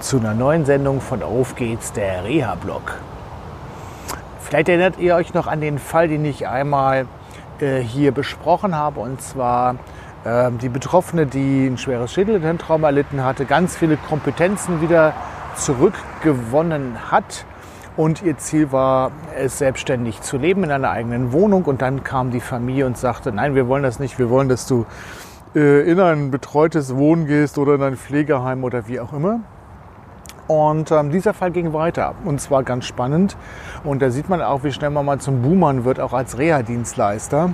zu einer neuen Sendung von Auf geht's, der Reha-Blog. Vielleicht erinnert ihr euch noch an den Fall, den ich einmal äh, hier besprochen habe, und zwar äh, die Betroffene, die ein schweres Schädelhirntrauma erlitten hatte, ganz viele Kompetenzen wieder zurückgewonnen hat. Und ihr Ziel war es, selbstständig zu leben in einer eigenen Wohnung. Und dann kam die Familie und sagte, nein, wir wollen das nicht, wir wollen, dass du äh, in ein betreutes Wohnen gehst oder in ein Pflegeheim oder wie auch immer. Und ähm, dieser Fall ging weiter und zwar ganz spannend. Und da sieht man auch, wie schnell man mal zum Boomern wird, auch als Reha-Dienstleister.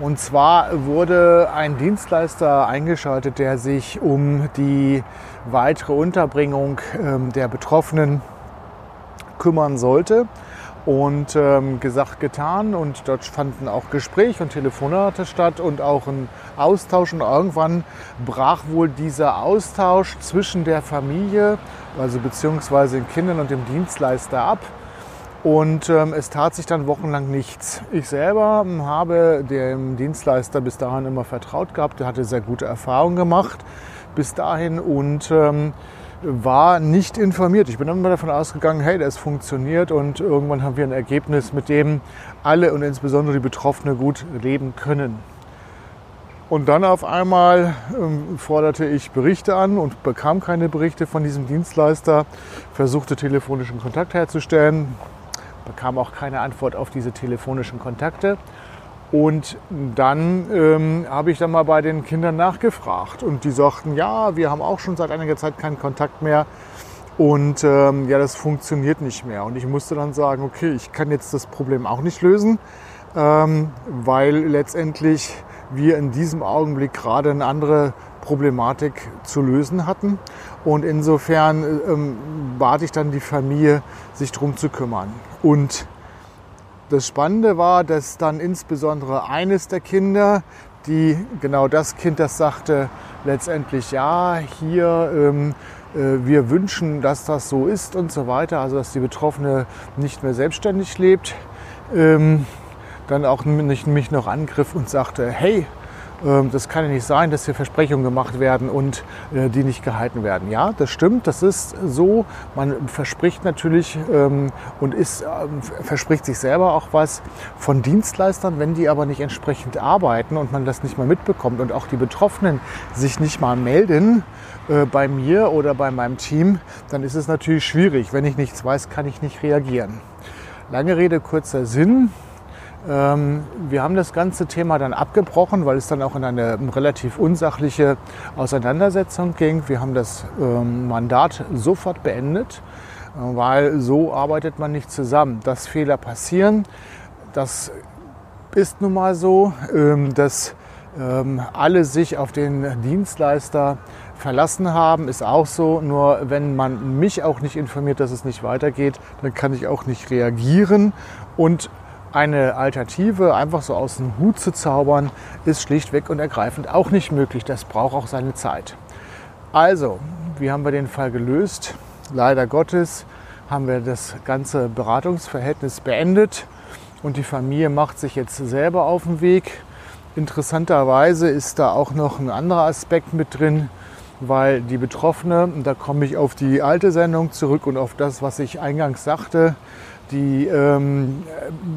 Und zwar wurde ein Dienstleister eingeschaltet, der sich um die weitere Unterbringung ähm, der Betroffenen kümmern sollte. Und ähm, gesagt, getan. Und dort fanden auch Gespräche und Telefonate statt und auch ein Austausch. Und irgendwann brach wohl dieser Austausch zwischen der Familie, also beziehungsweise den Kindern und dem Dienstleister ab. Und ähm, es tat sich dann wochenlang nichts. Ich selber habe dem Dienstleister bis dahin immer vertraut gehabt. Der hatte sehr gute Erfahrungen gemacht bis dahin. Und ähm, war nicht informiert. Ich bin immer davon ausgegangen, hey, das funktioniert und irgendwann haben wir ein Ergebnis, mit dem alle und insbesondere die Betroffenen gut leben können. Und dann auf einmal ähm, forderte ich Berichte an und bekam keine Berichte von diesem Dienstleister, versuchte telefonischen Kontakt herzustellen, bekam auch keine Antwort auf diese telefonischen Kontakte. Und dann ähm, habe ich dann mal bei den Kindern nachgefragt und die sagten, ja, wir haben auch schon seit einiger Zeit keinen Kontakt mehr und ähm, ja, das funktioniert nicht mehr. Und ich musste dann sagen, okay, ich kann jetzt das Problem auch nicht lösen, ähm, weil letztendlich wir in diesem Augenblick gerade eine andere Problematik zu lösen hatten. Und insofern ähm, bat ich dann die Familie, sich darum zu kümmern. Und das Spannende war, dass dann insbesondere eines der Kinder, die genau das Kind, das sagte, letztendlich ja, hier, ähm, äh, wir wünschen, dass das so ist und so weiter, also dass die Betroffene nicht mehr selbstständig lebt, ähm, dann auch mich, noch angriff und sagte, hey, das kann ja nicht sein, dass hier Versprechungen gemacht werden und äh, die nicht gehalten werden. Ja, das stimmt, das ist so. Man verspricht natürlich ähm, und ist, ähm, verspricht sich selber auch was von Dienstleistern, wenn die aber nicht entsprechend arbeiten und man das nicht mal mitbekommt und auch die Betroffenen sich nicht mal melden äh, bei mir oder bei meinem Team, dann ist es natürlich schwierig. Wenn ich nichts weiß, kann ich nicht reagieren. Lange Rede, kurzer Sinn. Ähm, wir haben das ganze Thema dann abgebrochen, weil es dann auch in eine relativ unsachliche Auseinandersetzung ging. Wir haben das ähm, Mandat sofort beendet, äh, weil so arbeitet man nicht zusammen. Dass Fehler passieren, das ist nun mal so, ähm, dass alle sich auf den Dienstleister verlassen haben, ist auch so. Nur wenn man mich auch nicht informiert, dass es nicht weitergeht, dann kann ich auch nicht reagieren. Und eine Alternative einfach so aus dem Hut zu zaubern, ist schlichtweg und ergreifend auch nicht möglich. Das braucht auch seine Zeit. Also, wie haben wir den Fall gelöst? Leider Gottes haben wir das ganze Beratungsverhältnis beendet und die Familie macht sich jetzt selber auf den Weg. Interessanterweise ist da auch noch ein anderer Aspekt mit drin, weil die Betroffene, da komme ich auf die alte Sendung zurück und auf das, was ich eingangs sagte, die ähm,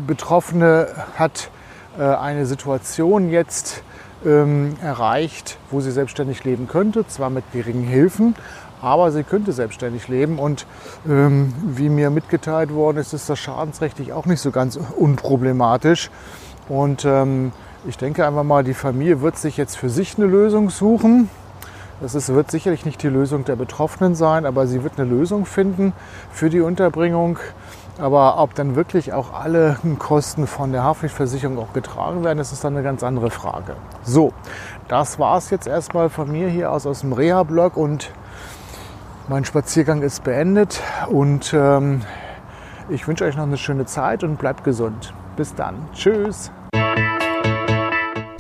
Betroffene hat äh, eine Situation jetzt ähm, erreicht, wo sie selbstständig leben könnte, zwar mit geringen Hilfen, aber sie könnte selbstständig leben. Und ähm, wie mir mitgeteilt worden ist, ist das schadensrechtlich auch nicht so ganz unproblematisch. Und ähm, ich denke einfach mal, die Familie wird sich jetzt für sich eine Lösung suchen. Das ist, wird sicherlich nicht die Lösung der Betroffenen sein, aber sie wird eine Lösung finden für die Unterbringung. Aber ob dann wirklich auch alle Kosten von der Haftpflichtversicherung auch getragen werden, das ist dann eine ganz andere Frage. So, das war es jetzt erstmal von mir hier aus, aus dem Reha-Blog und Mein Spaziergang ist beendet und ähm, ich wünsche euch noch eine schöne Zeit und bleibt gesund. Bis dann. Tschüss.